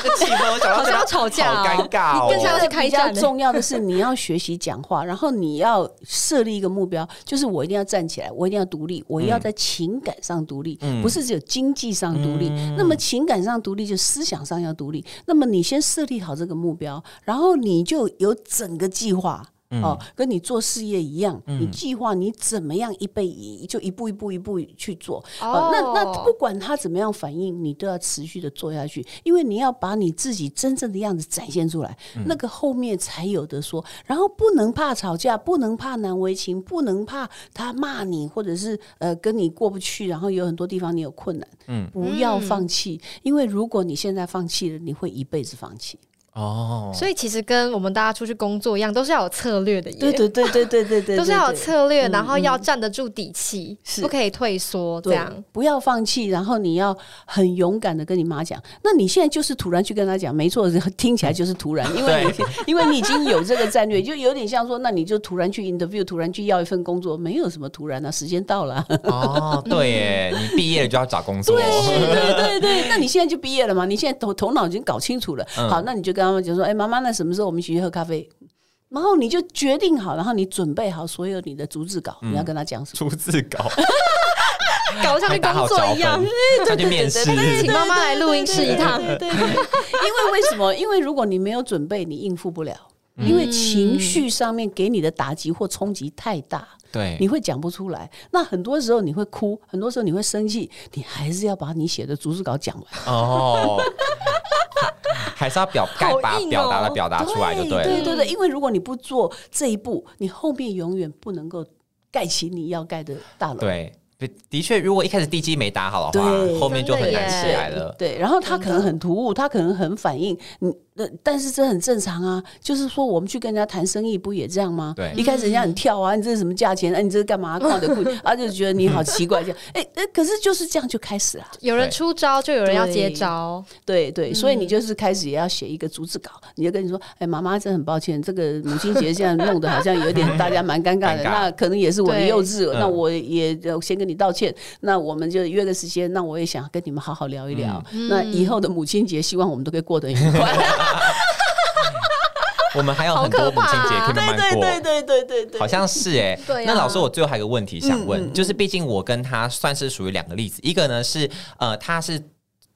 这个气氛，我想到 *laughs* 好像要吵架哦好尴尬哦。你更像是开比较战重要的是，你要学习讲话，然后你要设立一个目标，就是我一定要站起来，我一定要独立，我要在情感上独立，不是只有经济上独立。那么情感上独立，就思想上要独立。那么你先设立好这个目标，然后你就有整个计划。哦，跟你做事业一样，你计划你怎么样一辈一就一步一步一步去做。哦，那那不管他怎么样反应，你都要持续的做下去，因为你要把你自己真正的样子展现出来，那个后面才有的说。然后不能怕吵架，不能怕难为情，不能怕他骂你，或者是呃跟你过不去，然后有很多地方你有困难，嗯，不要放弃，因为如果你现在放弃了，你会一辈子放弃。哦，所以其实跟我们大家出去工作一样，都是要有策略的耶。对对对对对对 *laughs* 对，都是要有策略，嗯然后要站得住底气，是不可以退缩，这样。不要放弃，然后你要很勇敢的跟你妈讲。那你现在就是突然去跟她讲，没错，听起来就是突然，*laughs* 因为你 *laughs* 因为你已经有这个战略，就有点像说，那你就突然去 interview，突然去要一份工作，没有什么突然啊，时间到了啊。哦，对耶，你毕业了就要找工作，对对对对，那你现在就毕业了嘛？你现在头头脑已经搞清楚了。嗯好，那你就跟他们就说，哎，妈妈，那什么时候我们一起去喝咖啡？然后你就决定好，然后你准备好所有你的逐字稿，你要跟他讲什么？逐字稿，*laughs* 搞得像工作一样本，，要去面试，请妈妈来录音室一趟。对，因为为什么？因为如果你没有准备，你应付不了。因为情绪上面给你的打击或冲击太大，对你会讲不出来。那很多时候你会哭，很多时候你会生气，你还是要把你写的逐字稿讲完。哦，还是要表该把表达的表达出来就对了。对对对，因为如果你不做这一步，你后面永远不能够盖起你要盖的大楼。对，的的确，如果一开始地基没打好的话，后面就很难起来了。对，然后他可能很突兀，他可能很反应，你呃，但是这很正常啊。就是说，我们去跟人家谈生意，不也这样吗？对一开始人家很跳啊，你这是什么价钱？哎、你这是干嘛？靠的贵，啊，就觉得你好奇怪，这样，哎、哎，可是就是这样就开始了。有人出招，就有人要接对招。对对，所以你就是开始也要写一个逐字稿，你就跟你说，哎，妈妈真很抱歉，这个母亲节现在弄得好像有点大家蛮尴尬的，尴尬那可能也是我的幼稚，嗯那我也呃先跟你道歉，那我们就约个时间，那我也想跟你们好好聊一聊，那以后的母亲节希望我们都可以过得很愉快。*laughs* 我们还有很多母亲节可以慢慢过。对对对对对，好像是哎、那老师，我最后还有个问题想问，嗯嗯就是毕竟我跟他算是属于两个例子，一个呢是呃，他是。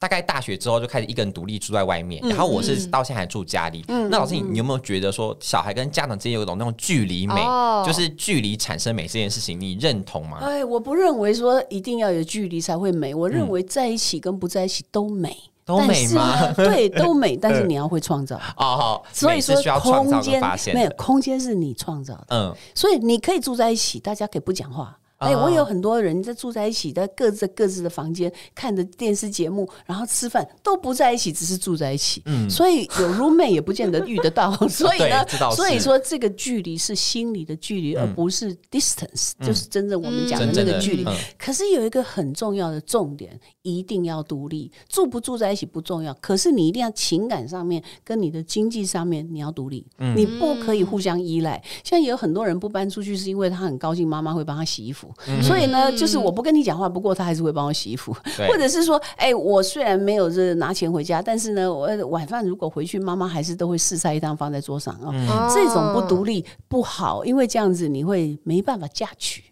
大概大学之后就开始一个人独立住在外面，嗯然后我是到现在还住家里。那老师，你你有没有觉得说小孩跟家长之间有一种那种距离美，哦就是距离产生美这件事情，你认同吗？哎，我不认为说一定要有距离才会美，我认为在一起跟不在一起都美。嗯都美吗但是呢对，*laughs* 都美，但是你要会创造。哦，好，所以说空间没有。空间是你创造的，嗯，所以你可以住在一起，大家可以不讲话。哎，哦我有很多人在住在一起，在各自各自的房间看着电视节目，然后吃饭都不在一起，只是住在一起。嗯所以有 roommate 也不见得遇得到。*laughs* 所以呢所以说这个距离是心理的距离，而不是 distance，就是真正我们讲的那个距离嗯。可是有一个很重要的重点，一定要独立。住不住在一起不重要，可是你一定要情感上面跟你的经济上面你要独立，嗯你不可以互相依赖。现在有很多人不搬出去，是因为他很高兴妈妈会帮他洗衣服，所以呢，就是我不跟你讲话，不过他还是会帮我洗衣服，或者是说，哎，我虽然没有这拿钱回家，但是呢，我晚饭如果回去，妈妈还是都会四菜一汤放在桌上啊。哦这种不独立不好，因为这样子你会没办法嫁娶。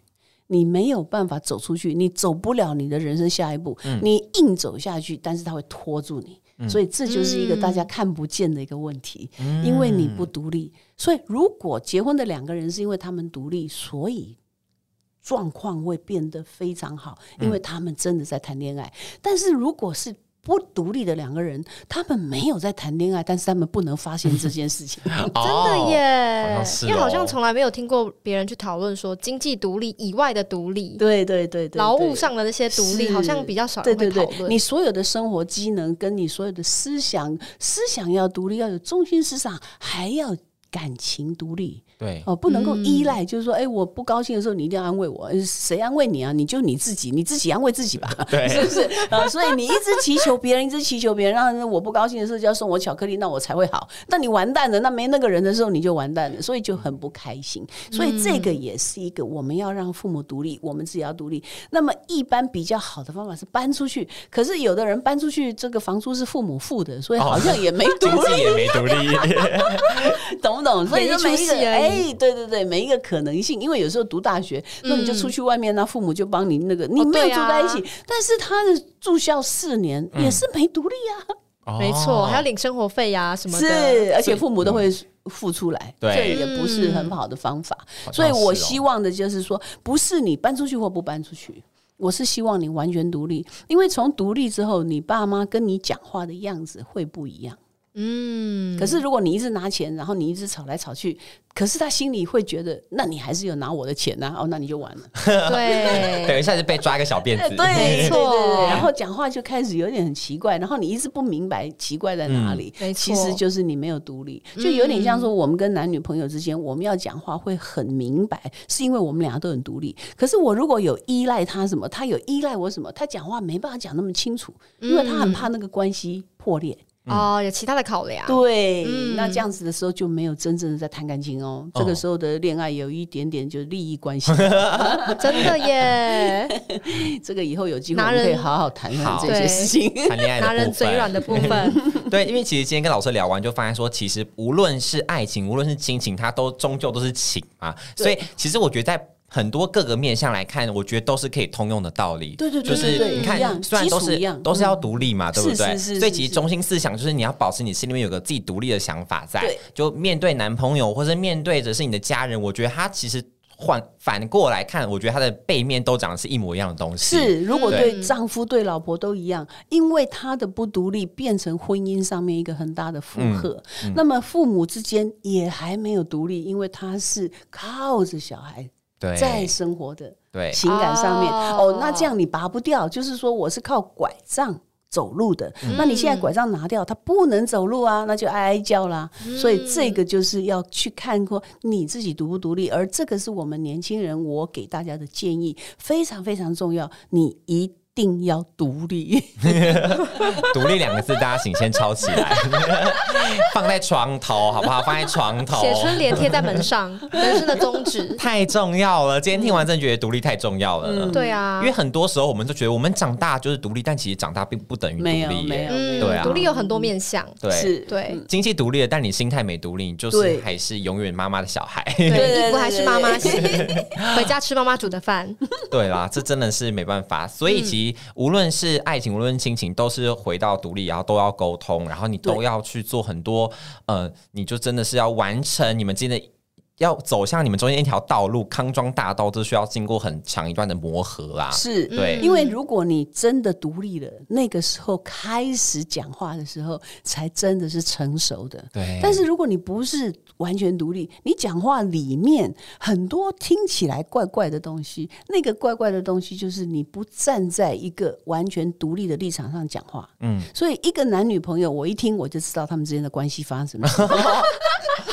你没有办法走出去，你走不了你的人生下一步。嗯你硬走下去，但是他会拖住你，所以这就是一个大家看不见的一个问题，嗯因为你不独立。所以如果结婚的两个人是因为他们独立，所以状况会变得非常好，因为他们真的在谈恋爱。但是如果是不独立的两个人，他们没有在谈恋爱，但是他们不能发现这件事情。*laughs* 真的哦耶因为好像哦从来没有听过别人去讨论说经济独立以外的独立，对对对对，劳务上的那些独立，好像比较少对对对，人会讨论。你所有的生活机能跟你所有的思想，思想要独立，要有中心思想，还要感情独立对，哦，不能够依赖。就是说，哎，我不高兴的时候，你一定要安慰我，呃谁安慰你啊？你就你自己，你自己安慰自己吧，*laughs* 对是不是？啊，所以你一直祈求别人，一直祈求别人，让我不高兴的时候就要送我巧克力，那我才会好。那你完蛋了，那没那个人的时候你就完蛋了，所以就很不开心。所以这个也是一个我们要让父母独立，我们自己要独立。那么一般比较好的方法是搬出去，可是有的人搬出去，这个房租是父母付的，所以好像 *laughs* 也没独立。也没独立。懂不懂？所以就没戏而已哎，对对对，每一个可能性，因为有时候读大学，那你就出去外面，那父母就帮你那个，你没有住在一起，但是他的住校四年也是没独立啊，*laughs* 没错，哦。还要领生活费呀什么是的。，而且父母都会付出来，对。这也不是很好的方法。所以我希望的就是说，不是你搬出去或不搬出去。我是希望你完全独立，因为从独立之后，你爸妈跟你讲话的样子会不一样。嗯，可是如果你一直拿钱，然后你一直吵来吵去，可是他心里会觉得，那你还是有拿我的钱呐，哦，那你就完了。*laughs* 对，等一下就被抓一个小辫子。*laughs* 对，没错。然后讲话就开始有点很奇怪，然后你一直不明白奇怪在哪里。没错，其实就是你没有独立，就有点像说我们跟男女朋友之间，我们要讲话会很明白，是因为我们两个都很独立。可是我如果有依赖他什么，他有依赖我什么，他讲话没办法讲那么清楚，因为他很怕那个关系破裂。哦，有其他的考量。对，那这样子的时候就没有真正的在谈感情哦。这个时候的恋爱有一点点就是利益关系，*laughs* 真的耶。*laughs* 这个以后有机会可以好好谈谈这些事情，谈恋爱拿人嘴软的部分。*laughs* 对，因为其实今天跟老师聊完，就发现说，其实无论是爱情，无论是亲情，它都终究都是情嘛。所以其实我觉得在。很多各个面向来看，我觉得都是可以通用的道理。对对对，就是你看，虽然都是都是要独立嘛，对不对？所以其实中心思想就是你要保持你心里面有个自己独立的想法在。就面对男朋友或者面对着是你的家人，我觉得他其实换反过来看，我觉得他的背面都长得是一模一样的东西。是，如果对丈夫对老婆都一样，因为他的不独立变成婚姻上面一个很大的负荷。那么父母之间也还没有独立，因为他是靠着小孩。在生活的情感上面。哦，那这样你拔不掉，就是说我是靠拐杖走路的，那你现在拐杖拿掉，他不能走路啊，那就哀哀叫啦。所以这个就是要去看过你自己独不独立，而这个是我们年轻人我给大家的建议，非常非常重要，你一。定要独立，*laughs* 独立两个字，大家请先抄起来，*laughs* 放在床头，好不好？放在床头，写春联贴在门上，*laughs* 人生的宗旨太重要了。今天听完，真觉得独立太重要了。对啊，因为很多时候我们都觉得我们长大就是独立，但其实长大并不等于独立。没有，对啊，独立有很多面向。对，是，对，经济独立了，但你心态没独立，你就是还是永远妈妈的小孩。对，衣服还是妈妈洗，回家吃妈妈煮的饭。对啦，这真的是没办法。所以其实。无论是爱情，无论亲情，都是回到独立，然后都要沟通，然后你都要去做很多，呃，你就真的是要完成你们之间的。要走向你们中间一条道路，康庄大道，都需要经过很长一段的磨合啊。是对，因为如果你真的独立了，那个时候开始讲话的时候，才真的是成熟的。对。但是如果你不是完全独立，你讲话里面很多听起来怪怪的东西，那个怪怪的东西就是你不站在一个完全独立的立场上讲话。嗯。所以一个男女朋友，我一听我就知道他们之间的关系发生什么。*laughs* *laughs*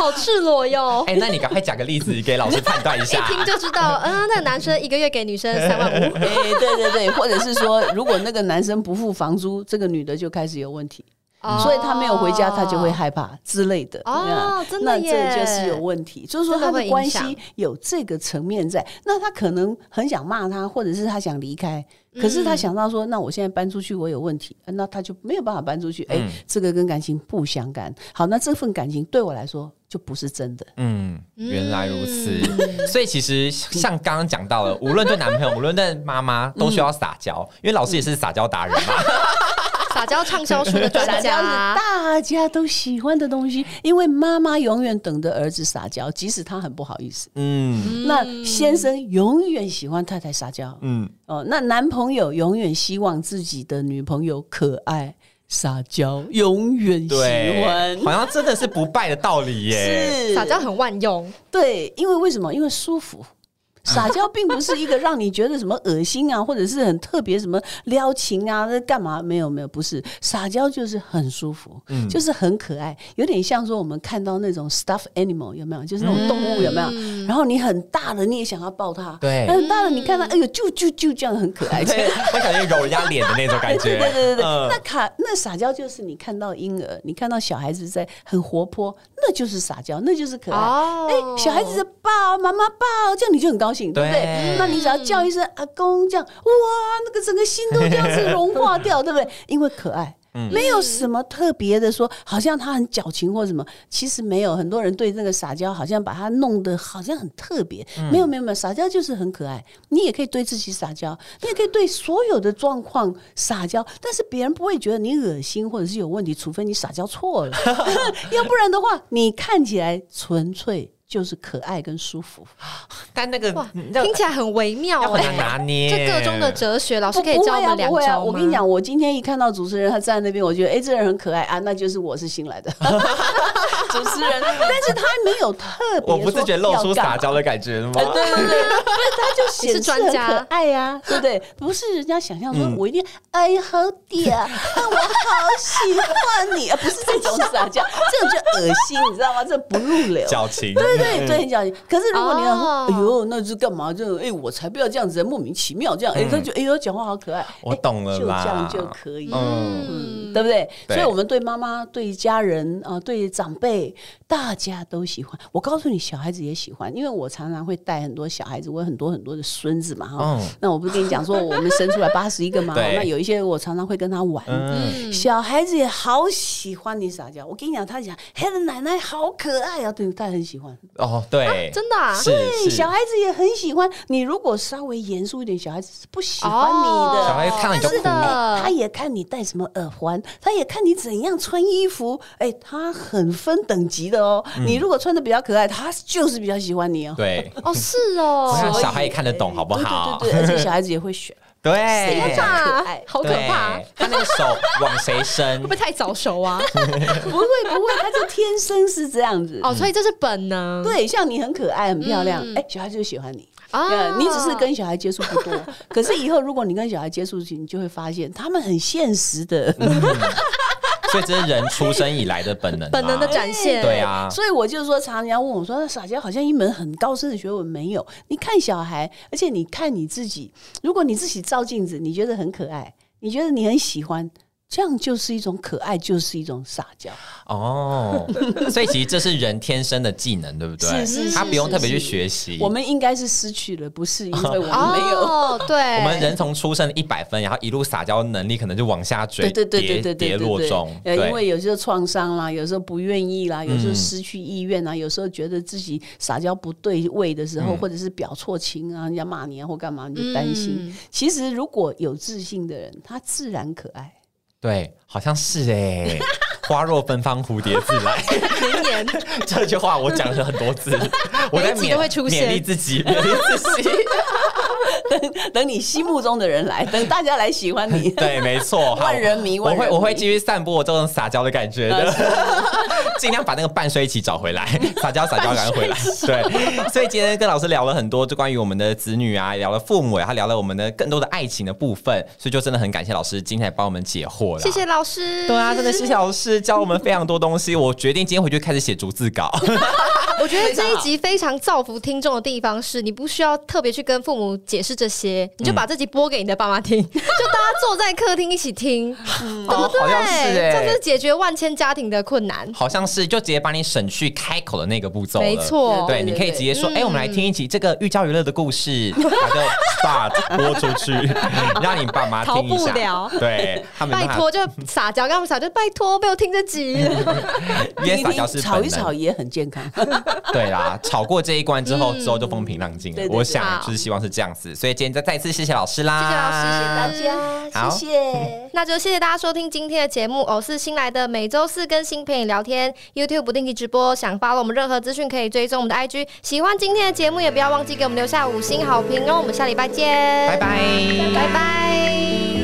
好赤裸哟！*laughs* 哎，那你赶快讲个例子给老师判断一下。一听就知道，*laughs* 嗯，那个男生一个月给女生三万五。*laughs* 哎，对对对，或者是说，如果那个男生不付房租，这个女的就开始有问题，所以他没有回家，他就会害怕之类的。哦，真的那这就是有问题，就是说他的关系有这个层面在。那他可能很想骂他，或者是他想离开。可是他想到说，那我现在搬出去，我有问题，那他就没有办法搬出去。哎，这个跟感情不相干。好，那这份感情对我来说就不是真的。嗯，原来如此。所以其实像刚刚讲到了，无论对男朋友，无论对妈妈，都需要撒娇，因为老师也是撒娇达人嘛。*laughs* 撒娇畅销书的专家，大家都喜欢的东西。因为妈妈永远等着儿子撒娇，即使他很不好意思。嗯，那先生永远喜欢太太撒娇。嗯，哦，那男朋友永远希望自己的女朋友可爱撒娇，永远喜欢。好像真的是不败的道理耶。是撒娇很万用。对，因为为什么？因为舒服。撒娇并不是一个让你觉得什么恶心啊，或者是很特别什么撩情啊，那干嘛？没有没有，不是撒娇就是很舒服，嗯，就是很可爱，有点像说我们看到那种 stuff animal 有没有？就是那种动物有没有？然后你很大了，你也想要抱它，对，很大了，你看它，哎呦，就就就这样很可爱，*laughs* 我感觉揉人家脸的那种感觉，*laughs* 对对对对。那卡那撒娇就是你看到婴儿，你看到小孩子在很活泼，那就是撒娇，那就是可爱。哎，小孩子在抱妈妈抱，这样你就很高。对不对？那你只要叫一声阿公，这样哇，那个整个心都这样子融化掉，*laughs* 对不对？因为可爱。没有什么特别的，说好像他很矫情或什么，其实没有。很多人对那个撒娇，好像把它弄得好像很特别。没有没有没有，撒娇就是很可爱。你也可以对自己撒娇，你也可以对所有的状况撒娇，但是别人不会觉得你恶心或者是有问题，除非你撒娇错了，*laughs* *laughs* 要不然的话，你看起来纯粹。就是可爱跟舒服。*laughs* 但那个听起来很微妙要很拿捏，这个中的哲学，老师可以教我们两招、啊啊！招我跟你讲，我今天一看到主持人他站在那边，我觉得哎，这人很可爱啊，那就是我是新来的 *laughs* 主持人，但是他没有特别，我不是觉得露出撒。娇的感觉吗？哎，对对对，不是，*laughs* 他就显示很可爱呀、对不对？不是人家想象说，嗯我一定哎好嗲，*laughs* 啊我好喜欢你啊，不是这种撒娇，*laughs* 这种就恶心，你知道吗？这不入流。矫情，对对对，很矫情。可是如果你要说，哦哎呦，那是干嘛？就哎，我才不要这样子，莫名其妙这样。哎，他就哎呦，讲话好可爱。哎我懂了就这样就可以。嗯，嗯，对不对？对所以，我们对妈妈、对家人啊、呃对长辈，way 大家都喜欢。我告诉你，小孩子也喜欢，因为我常常会带很多小孩子，我有很多很多的孙子嘛，哈。嗯那我不是跟你讲说，我们生出来八十一个嘛，*laughs* 那有一些我常常会跟他玩。嗯，小孩子也好喜欢你撒娇，我跟你讲，他讲嘿的奶奶好可爱啊，对，他很喜欢。哦，对，真的啊是对，是，小孩子也很喜欢你。如果稍微严肃一点，小孩子是不喜欢你的。小孩看到你就是哭，的他也看你戴什么耳环，他也看你怎样穿衣服，哎、他很分等级的哦。你如果穿的比较可爱，他就是比较喜欢你哦。对哦，是哦，*laughs* 所以小孩也看得懂，好不好？对对对对，而且小孩子也会选，*laughs* 对，好可怕，他那个手往谁伸会不？会太早熟啊？*laughs* 不会不会，他就天生是这样子。哦，所以这是本能。对，像你很可爱、很漂亮，嗯哎、小孩就喜欢你。啊呃你只是跟小孩接触不多，可是以后如果你跟小孩接触起，你就会发现他们很现实的。所以这是人出生以来的本能啊，本能的展现。对啊，所以我就说，常常人家问我说：“那撒娇好像一门很高深的学问，没有。你看小孩，而且你看你自己，如果你自己照镜子，你觉得很可爱，你觉得你很喜欢，这样就是一种可爱，就是一种撒娇。哦，所以其实这是人天生的技能，对不对？是是是他不用特别去是学习。我们应该是失去了，不是因为我们没有。哦，*laughs* 对，我们人从出生一百分，然后一路撒娇能力可能就往下坠，对对对对跌对对跌落中。呃，因为有时候创伤啦，有时候不愿意啦，有时候嗯失去意愿啊，有时候觉得自己撒娇不对位的时候，嗯或者是表错情啊，人家骂你啊或干嘛，你就担心。嗯其实如果有自信的人，他自然可爱。对，好像是哎，*laughs* 花若芬芳，蝴蝶自来。名言，*laughs* 这句话我讲了很多次，*laughs* 我在每一集勉都会出现勉励自己，勉励自己。等 *laughs* 等你心目中的人来，等大家来喜欢你。*laughs* 对，没错，*laughs* 万人迷我会我会继续散播我这种撒娇的感觉的，尽量把那个半衰期找回来，撒娇撒娇赶快回来。对，所以今天跟老师聊了很多，就关于我们的子女啊，聊了父母，然后聊了我们的更多的爱情的部分，所以就真的很感谢老师今天来帮我们解惑了。谢谢。老师。对啊，真的谢谢老师教我们非常多东西。我决定今天回去开始写逐字稿。我觉得这一集非常造福听众的地方是，你不需要特别去跟父母解释这些，你就把这集播给你的爸妈听，*laughs* 就大家坐在客厅一起听，对不哦对？好像是欸这就是解决万千家庭的困难。好像是就直接把你省去开口的那个步骤了。没错对，你可以直接说，对哎、我们来听一集这个寓教于乐的故事，然后就 start 播出去，*laughs* 让你爸妈听一下。逃不了对，他们拜托，就撒娇，跟他们撒娇，拜托，被我听这集。因为撒娇是吵一吵也很健康。*laughs* 对啦，吵过这一关之后，之后就风平浪静了。我想好就是希望是这样子，所以今天再再次谢谢老师啦，谢谢老师，谢谢大家。好谢谢。*laughs* 那就谢谢大家收听今天的节目，偶是新来的，每周四更新陪你聊天，YouTube 不定期直播。想发了我们任何资讯，可以追踪我们的 IG。喜欢今天的节目，也不要忘记给我们留下五星好评哦。我们下礼拜见，拜拜，拜拜。